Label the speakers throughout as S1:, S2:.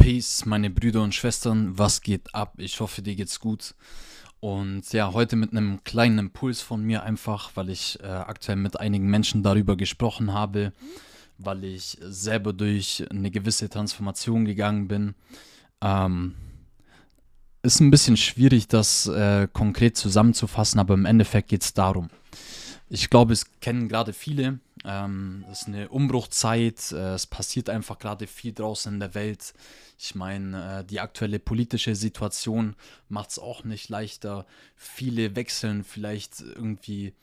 S1: Peace, meine Brüder und Schwestern, was geht ab? Ich hoffe, dir geht's gut. Und ja, heute mit einem kleinen Impuls von mir einfach, weil ich äh, aktuell mit einigen Menschen darüber gesprochen habe, weil ich selber durch eine gewisse Transformation gegangen bin. Ähm, ist ein bisschen schwierig, das äh, konkret zusammenzufassen, aber im Endeffekt geht es darum. Ich glaube, es kennen gerade viele. Ähm, es ist eine Umbruchzeit. Äh, es passiert einfach gerade viel draußen in der Welt. Ich meine, äh, die aktuelle politische Situation macht es auch nicht leichter. Viele wechseln vielleicht irgendwie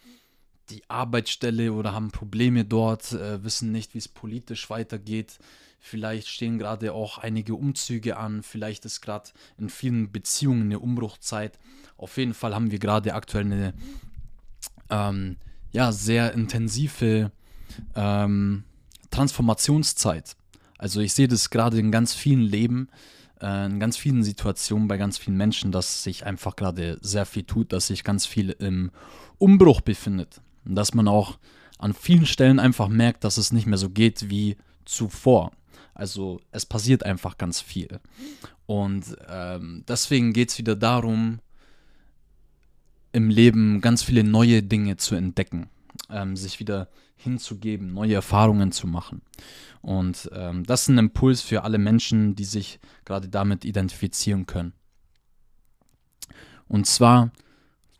S1: die Arbeitsstelle oder haben Probleme dort, äh, wissen nicht, wie es politisch weitergeht. Vielleicht stehen gerade auch einige Umzüge an. Vielleicht ist gerade in vielen Beziehungen eine Umbruchzeit. Auf jeden Fall haben wir gerade aktuell eine ähm, ja, sehr intensive ähm, Transformationszeit. Also ich sehe das gerade in ganz vielen Leben, äh, in ganz vielen Situationen bei ganz vielen Menschen, dass sich einfach gerade sehr viel tut, dass sich ganz viel im Umbruch befindet. Und dass man auch an vielen Stellen einfach merkt, dass es nicht mehr so geht wie zuvor. Also es passiert einfach ganz viel. Und ähm, deswegen geht es wieder darum, im Leben ganz viele neue Dinge zu entdecken, ähm, sich wieder hinzugeben, neue Erfahrungen zu machen. Und ähm, das ist ein Impuls für alle Menschen, die sich gerade damit identifizieren können. Und zwar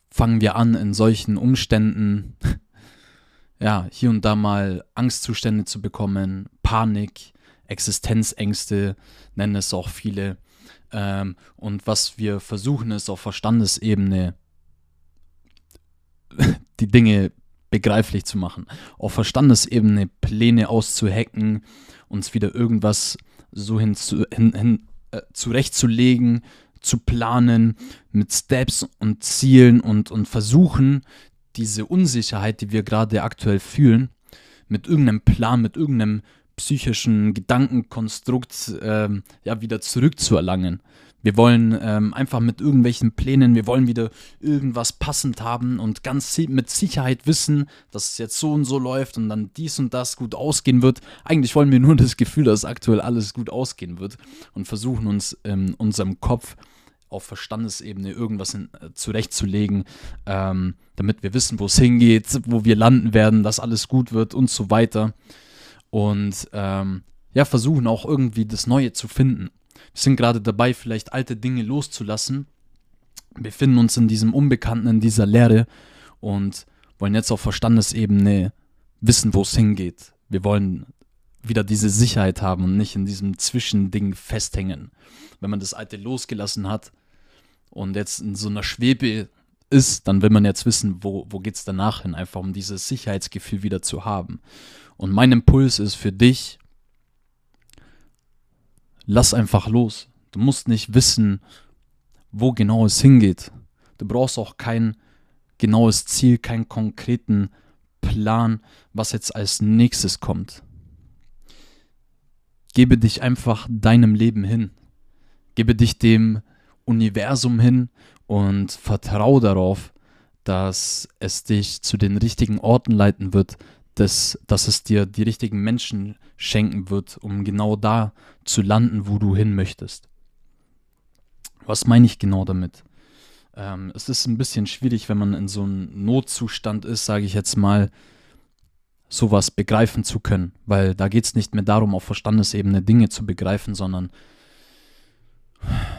S1: fangen wir an, in solchen Umständen, ja, hier und da mal Angstzustände zu bekommen, Panik, Existenzängste, nennen es auch viele. Ähm, und was wir versuchen, ist auf Verstandesebene die Dinge begreiflich zu machen. Auf Verstandesebene Pläne auszuhacken, uns wieder irgendwas so hin, zu, hin, hin äh, zurechtzulegen, zu planen, mit Steps und Zielen und, und versuchen, diese Unsicherheit, die wir gerade aktuell fühlen, mit irgendeinem Plan, mit irgendeinem psychischen Gedankenkonstrukt äh, ja wieder zurückzuerlangen. Wir wollen ähm, einfach mit irgendwelchen Plänen, wir wollen wieder irgendwas passend haben und ganz mit Sicherheit wissen, dass es jetzt so und so läuft und dann dies und das gut ausgehen wird. Eigentlich wollen wir nur das Gefühl, dass aktuell alles gut ausgehen wird und versuchen uns in unserem Kopf auf Verstandesebene irgendwas in, äh, zurechtzulegen, ähm, damit wir wissen, wo es hingeht, wo wir landen werden, dass alles gut wird und so weiter. Und ähm, ja, versuchen auch irgendwie das Neue zu finden. Wir sind gerade dabei, vielleicht alte Dinge loszulassen, befinden uns in diesem Unbekannten, in dieser Leere und wollen jetzt auf Verstandesebene wissen, wo es hingeht. Wir wollen wieder diese Sicherheit haben und nicht in diesem Zwischending festhängen. Wenn man das Alte losgelassen hat und jetzt in so einer Schwebe ist, dann will man jetzt wissen, wo, wo geht es danach hin, einfach um dieses Sicherheitsgefühl wieder zu haben. Und mein Impuls ist für dich, lass einfach los. Du musst nicht wissen, wo genau es hingeht. Du brauchst auch kein genaues Ziel, keinen konkreten Plan, was jetzt als nächstes kommt. Gebe dich einfach deinem Leben hin. Gebe dich dem Universum hin und vertraue darauf, dass es dich zu den richtigen Orten leiten wird, dass, dass es dir die richtigen Menschen schenken wird, um genau da zu landen, wo du hin möchtest. Was meine ich genau damit? Ähm, es ist ein bisschen schwierig, wenn man in so einem Notzustand ist, sage ich jetzt mal, sowas begreifen zu können, weil da geht es nicht mehr darum, auf Verstandesebene Dinge zu begreifen, sondern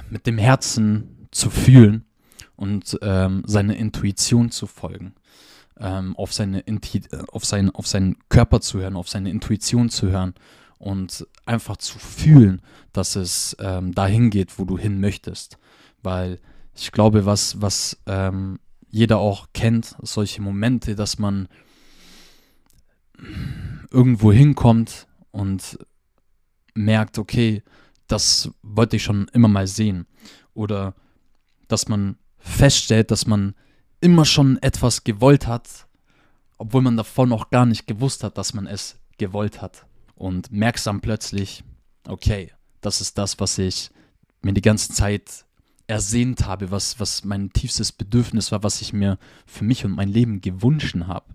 S1: mit dem Herzen zu fühlen und ähm, seine Intuition zu folgen ähm, auf, seine Inti auf, sein, auf seinen Körper zu hören, auf seine Intuition zu hören und einfach zu fühlen, dass es ähm, dahin geht, wo du hin möchtest. Weil ich glaube, was, was ähm, jeder auch kennt, solche Momente, dass man irgendwo hinkommt und merkt, okay, das wollte ich schon immer mal sehen. Oder dass man feststellt, dass man immer schon etwas gewollt hat, obwohl man davon noch gar nicht gewusst hat, dass man es gewollt hat. Und merkst dann plötzlich, okay, das ist das, was ich mir die ganze Zeit ersehnt habe, was, was mein tiefstes Bedürfnis war, was ich mir für mich und mein Leben gewünscht habe.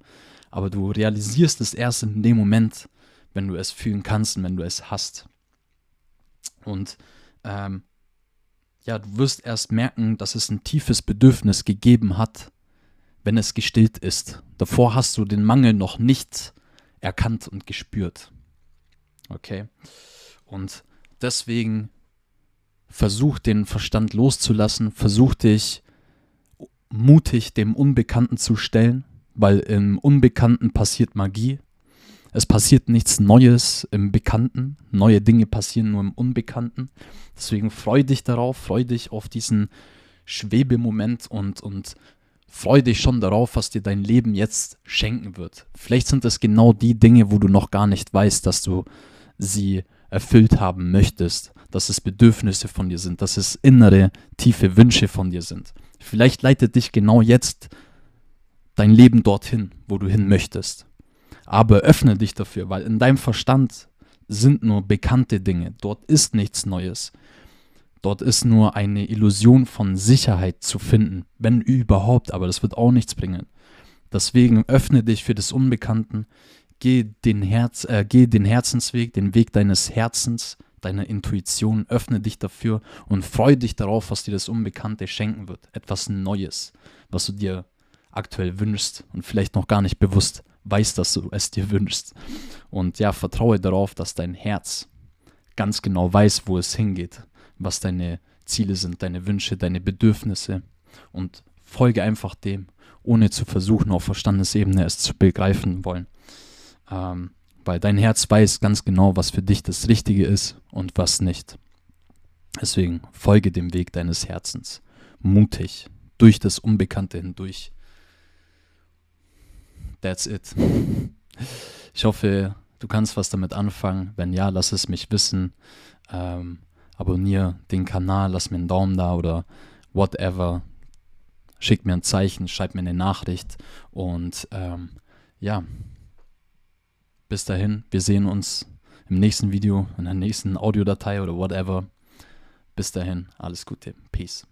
S1: Aber du realisierst es erst in dem Moment, wenn du es fühlen kannst und wenn du es hast. Und ähm, ja, du wirst erst merken, dass es ein tiefes Bedürfnis gegeben hat, wenn es gestillt ist. Davor hast du den Mangel noch nicht erkannt und gespürt. Okay? Und deswegen versuch den Verstand loszulassen, versuch dich mutig dem Unbekannten zu stellen, weil im Unbekannten passiert Magie. Es passiert nichts Neues im Bekannten. Neue Dinge passieren nur im Unbekannten. Deswegen freu dich darauf, freu dich auf diesen Schwebemoment und, und freu dich schon darauf, was dir dein Leben jetzt schenken wird. Vielleicht sind es genau die Dinge, wo du noch gar nicht weißt, dass du sie erfüllt haben möchtest, dass es Bedürfnisse von dir sind, dass es innere, tiefe Wünsche von dir sind. Vielleicht leitet dich genau jetzt dein Leben dorthin, wo du hin möchtest. Aber öffne dich dafür, weil in deinem Verstand sind nur bekannte Dinge. Dort ist nichts Neues. Dort ist nur eine Illusion von Sicherheit zu finden, wenn überhaupt, aber das wird auch nichts bringen. Deswegen öffne dich für das Unbekannten, geh den, Herz, äh, geh den Herzensweg, den Weg deines Herzens, deiner Intuition, öffne dich dafür und freue dich darauf, was dir das Unbekannte schenken wird. Etwas Neues, was du dir aktuell wünschst und vielleicht noch gar nicht bewusst weißt, dass du es dir wünschst. Und ja, vertraue darauf, dass dein Herz ganz genau weiß, wo es hingeht, was deine Ziele sind, deine Wünsche, deine Bedürfnisse und folge einfach dem, ohne zu versuchen, auf Verstandesebene es zu begreifen wollen. Ähm, weil dein Herz weiß ganz genau, was für dich das Richtige ist und was nicht. Deswegen folge dem Weg deines Herzens, mutig, durch das Unbekannte hindurch. That's it. Ich hoffe, du kannst was damit anfangen. Wenn ja, lass es mich wissen. Ähm, abonniere den Kanal, lass mir einen Daumen da oder whatever. Schick mir ein Zeichen, schreib mir eine Nachricht und ähm, ja, bis dahin, wir sehen uns im nächsten Video, in der nächsten Audiodatei oder whatever. Bis dahin, alles Gute. Peace.